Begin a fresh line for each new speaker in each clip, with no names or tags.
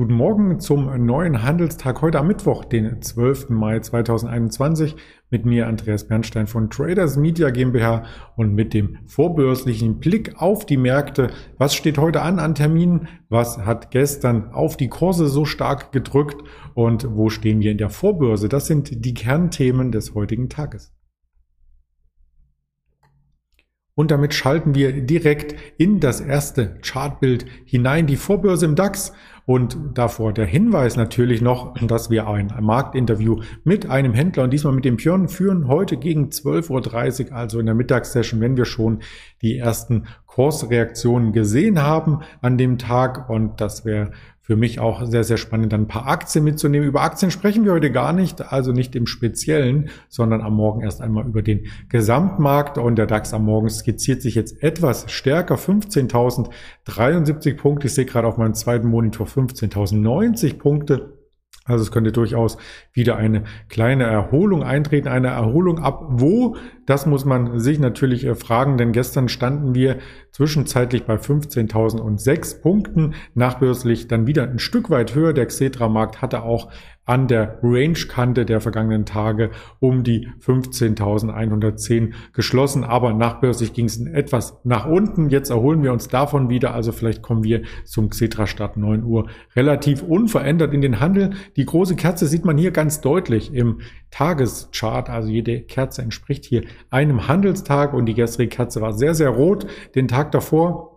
Guten Morgen zum neuen Handelstag heute am Mittwoch, den 12. Mai 2021 mit mir Andreas Bernstein von Traders Media GmbH und mit dem vorbörslichen Blick auf die Märkte. Was steht heute an an Terminen? Was hat gestern auf die Kurse so stark gedrückt und wo stehen wir in der Vorbörse? Das sind die Kernthemen des heutigen Tages. Und damit schalten wir direkt in das erste Chartbild hinein, die Vorbörse im DAX. Und davor der Hinweis natürlich noch, dass wir ein Marktinterview mit einem Händler und diesmal mit dem Björn führen, heute gegen 12.30 Uhr, also in der Mittagssession, wenn wir schon die ersten Kursreaktionen gesehen haben an dem Tag. Und das wäre für mich auch sehr, sehr spannend, dann ein paar Aktien mitzunehmen. Über Aktien sprechen wir heute gar nicht, also nicht im Speziellen, sondern am Morgen erst einmal über den Gesamtmarkt. Und der DAX am Morgen skizziert sich jetzt etwas stärker, 15.073 Punkte. Ich sehe gerade auf meinem zweiten Monitor 15.090 Punkte. Also es könnte durchaus wieder eine kleine Erholung eintreten, eine Erholung ab wo? Das muss man sich natürlich äh, fragen, denn gestern standen wir zwischenzeitlich bei 15.006 Punkten, nachbörslich dann wieder ein Stück weit höher. Der Xetra-Markt hatte auch an der Range-Kante der vergangenen Tage um die 15.110 geschlossen, aber nachbörslich ging es etwas nach unten. Jetzt erholen wir uns davon wieder, also vielleicht kommen wir zum Xetra-Start 9 Uhr relativ unverändert in den Handel. Die große Kerze sieht man hier ganz deutlich im Tageschart, also jede Kerze entspricht hier einem Handelstag und die gestrige Kerze war sehr, sehr rot. Den Tag davor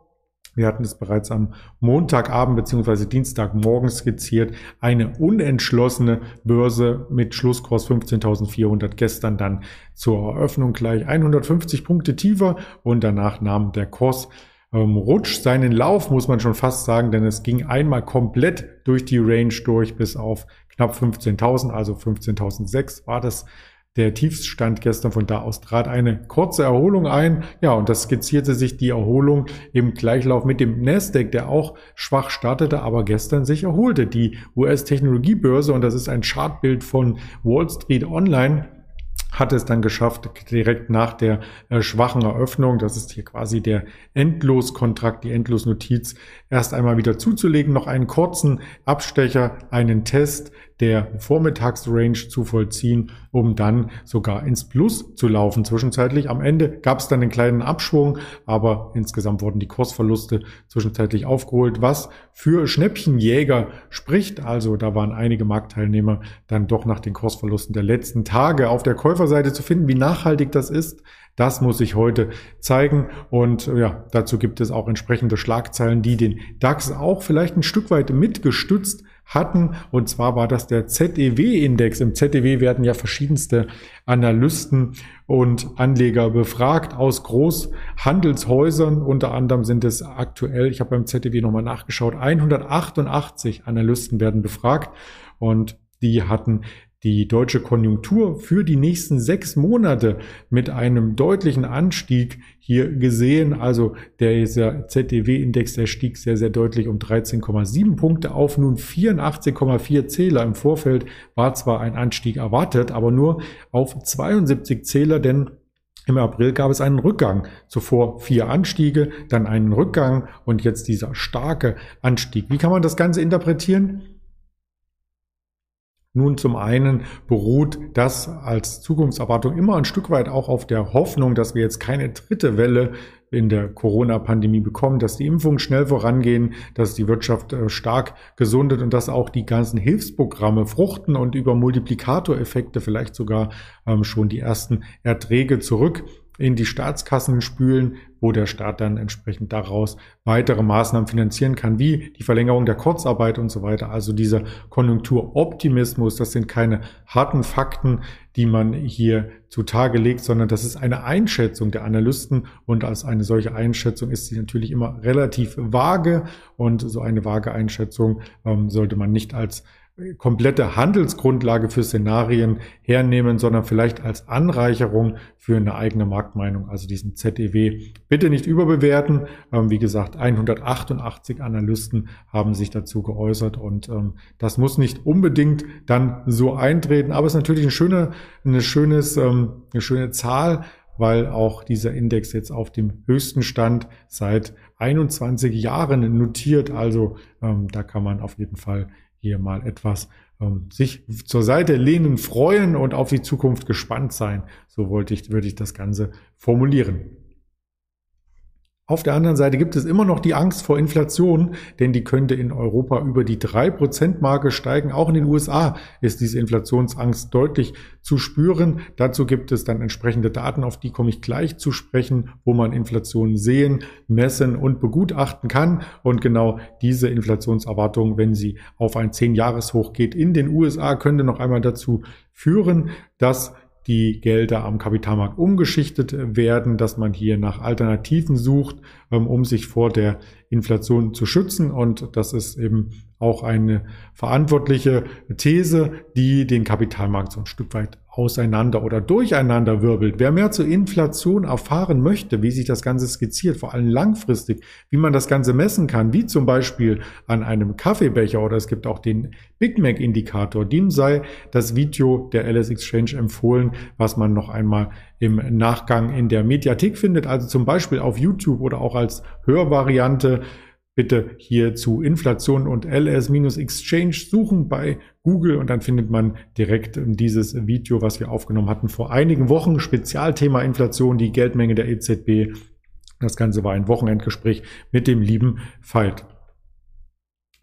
wir hatten es bereits am Montagabend bzw. Dienstagmorgen skizziert. Eine unentschlossene Börse mit Schlusskurs 15.400. Gestern dann zur Eröffnung gleich 150 Punkte tiefer und danach nahm der Kurs ähm, Rutsch seinen Lauf, muss man schon fast sagen, denn es ging einmal komplett durch die Range durch bis auf knapp 15.000, also 15.006 war das der Tiefstand gestern. Von da aus trat eine kurze Erholung ein. Ja, und das skizzierte sich die Erholung im Gleichlauf mit dem Nasdaq, der auch schwach startete, aber gestern sich erholte. Die US-Technologiebörse, und das ist ein Chartbild von Wall Street Online, hat es dann geschafft, direkt nach der äh, schwachen Eröffnung, das ist hier quasi der Endloskontrakt, die Endlosnotiz, erst einmal wieder zuzulegen, noch einen kurzen Abstecher, einen Test der Vormittagsrange zu vollziehen, um dann sogar ins Plus zu laufen. Zwischenzeitlich am Ende gab es dann einen kleinen Abschwung, aber insgesamt wurden die Kursverluste zwischenzeitlich aufgeholt, was für Schnäppchenjäger spricht. Also da waren einige Marktteilnehmer dann doch nach den Kursverlusten der letzten Tage auf der Käuferseite zu finden. Wie nachhaltig das ist, das muss ich heute zeigen. Und ja, dazu gibt es auch entsprechende Schlagzeilen, die den DAX auch vielleicht ein Stück weit mitgestützt hatten. Und zwar war das der ZEW-Index. Im ZEW werden ja verschiedenste Analysten und Anleger befragt aus Großhandelshäusern. Unter anderem sind es aktuell, ich habe beim ZEW nochmal nachgeschaut, 188 Analysten werden befragt. Und die hatten die deutsche Konjunktur für die nächsten sechs Monate mit einem deutlichen Anstieg hier gesehen. Also der ZDW-Index, der stieg sehr, sehr deutlich um 13,7 Punkte auf nun 84,4 Zähler. Im Vorfeld war zwar ein Anstieg erwartet, aber nur auf 72 Zähler, denn im April gab es einen Rückgang. Zuvor vier Anstiege, dann einen Rückgang und jetzt dieser starke Anstieg. Wie kann man das Ganze interpretieren? Nun, zum einen beruht das als Zukunftserwartung immer ein Stück weit auch auf der Hoffnung, dass wir jetzt keine dritte Welle in der Corona-Pandemie bekommen, dass die Impfungen schnell vorangehen, dass die Wirtschaft äh, stark gesundet und dass auch die ganzen Hilfsprogramme fruchten und über Multiplikatoreffekte vielleicht sogar ähm, schon die ersten Erträge zurück in die Staatskassen spülen, wo der Staat dann entsprechend daraus weitere Maßnahmen finanzieren kann, wie die Verlängerung der Kurzarbeit und so weiter. Also dieser Konjunkturoptimismus, das sind keine harten Fakten, die man hier zutage legt, sondern das ist eine Einschätzung der Analysten und als eine solche Einschätzung ist sie natürlich immer relativ vage und so eine vage Einschätzung ähm, sollte man nicht als komplette Handelsgrundlage für Szenarien hernehmen, sondern vielleicht als Anreicherung für eine eigene Marktmeinung, also diesen ZEW. Bitte nicht überbewerten. Ähm, wie gesagt, 188 Analysten haben sich dazu geäußert und ähm, das muss nicht unbedingt dann so eintreten, aber es ist natürlich eine schöne, eine schönes, ähm, eine schöne Zahl weil auch dieser Index jetzt auf dem höchsten Stand seit 21 Jahren notiert. Also ähm, da kann man auf jeden Fall hier mal etwas ähm, sich zur Seite lehnen, freuen und auf die Zukunft gespannt sein. So wollte ich, würde ich das Ganze formulieren. Auf der anderen Seite gibt es immer noch die Angst vor Inflation, denn die könnte in Europa über die 3%-Marke steigen. Auch in den USA ist diese Inflationsangst deutlich zu spüren. Dazu gibt es dann entsprechende Daten, auf die komme ich gleich zu sprechen, wo man Inflation sehen, messen und begutachten kann. Und genau diese Inflationserwartung, wenn sie auf ein 10-Jahres-Hoch geht in den USA, könnte noch einmal dazu führen, dass die Gelder am Kapitalmarkt umgeschichtet werden, dass man hier nach Alternativen sucht, ähm, um sich vor der Inflation zu schützen. Und das ist eben auch eine verantwortliche These, die den Kapitalmarkt so ein Stück weit auseinander oder durcheinander wirbelt. Wer mehr zur Inflation erfahren möchte, wie sich das Ganze skizziert, vor allem langfristig, wie man das Ganze messen kann, wie zum Beispiel an einem Kaffeebecher oder es gibt auch den Big Mac Indikator, dem sei das Video der LS Exchange empfohlen, was man noch einmal im Nachgang in der Mediathek findet, also zum Beispiel auf YouTube oder auch als Hörvariante bitte hier zu Inflation und LS-Exchange suchen bei Google und dann findet man direkt dieses Video, was wir aufgenommen hatten vor einigen Wochen. Spezialthema Inflation, die Geldmenge der EZB. Das Ganze war ein Wochenendgespräch mit dem lieben Veit.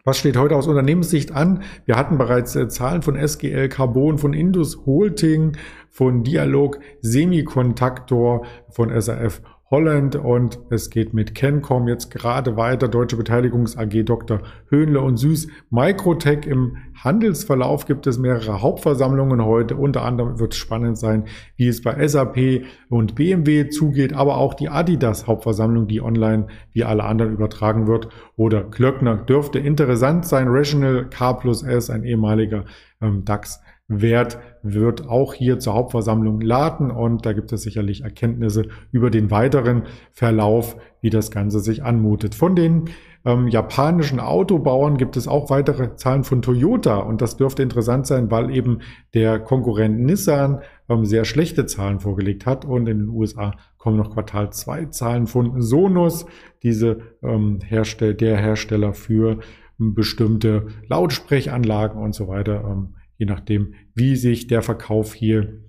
Was steht heute aus Unternehmenssicht an? Wir hatten bereits äh, Zahlen von SGL Carbon, von Indus Holding, von Dialog Semikontaktor, von SAF Holland und es geht mit Kencom jetzt gerade weiter. Deutsche Beteiligungs AG Dr. Höhnle und Süß. Microtech im Handelsverlauf gibt es mehrere Hauptversammlungen heute. Unter anderem wird es spannend sein, wie es bei SAP und BMW zugeht, aber auch die Adidas Hauptversammlung, die online wie alle anderen übertragen wird. Oder Klöckner dürfte interessant sein. Rational K plus S, ein ehemaliger ähm, DAX Wert wird auch hier zur Hauptversammlung laden und da gibt es sicherlich Erkenntnisse über den weiteren Verlauf, wie das Ganze sich anmutet. Von den ähm, japanischen Autobauern gibt es auch weitere Zahlen von Toyota und das dürfte interessant sein, weil eben der Konkurrent Nissan ähm, sehr schlechte Zahlen vorgelegt hat und in den USA kommen noch Quartal 2 Zahlen von Sonos, diese ähm, Herstell der Hersteller für bestimmte Lautsprechanlagen und so weiter. Ähm, je nachdem, wie sich der Verkauf hier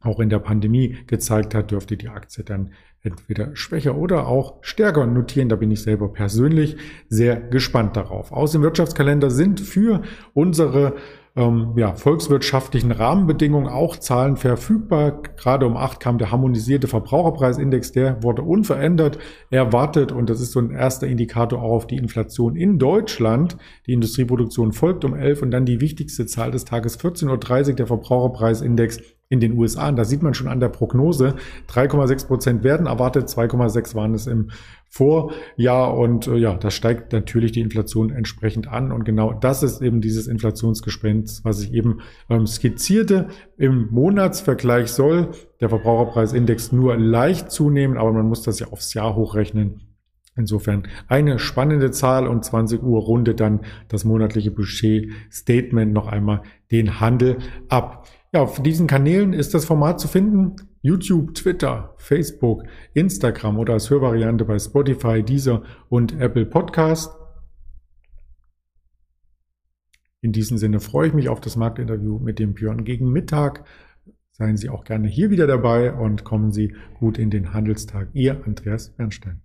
auch in der Pandemie gezeigt hat, dürfte die Aktie dann entweder schwächer oder auch stärker notieren. Da bin ich selber persönlich sehr gespannt darauf. Aus dem Wirtschaftskalender sind für unsere ähm, ja, volkswirtschaftlichen Rahmenbedingungen auch Zahlen verfügbar. Gerade um acht kam der harmonisierte Verbraucherpreisindex, der wurde unverändert erwartet und das ist so ein erster Indikator auch auf die Inflation in Deutschland. Die Industrieproduktion folgt um elf und dann die wichtigste Zahl des Tages 14.30 Uhr, der Verbraucherpreisindex in den USA. Und da sieht man schon an der Prognose, 3,6 Prozent werden erwartet, 2,6 waren es im Vorjahr. Und äh, ja, da steigt natürlich die Inflation entsprechend an. Und genau das ist eben dieses Inflationsgespenst, was ich eben ähm, skizzierte. Im Monatsvergleich soll der Verbraucherpreisindex nur leicht zunehmen, aber man muss das ja aufs Jahr hochrechnen. Insofern eine spannende Zahl und 20 Uhr rundet dann das monatliche Budget-Statement noch einmal den Handel ab. Ja, auf diesen Kanälen ist das Format zu finden. YouTube, Twitter, Facebook, Instagram oder als Hörvariante bei Spotify, Deezer und Apple Podcast. In diesem Sinne freue ich mich auf das Marktinterview mit dem Björn gegen Mittag. Seien Sie auch gerne hier wieder dabei und kommen Sie gut in den Handelstag. Ihr Andreas Bernstein.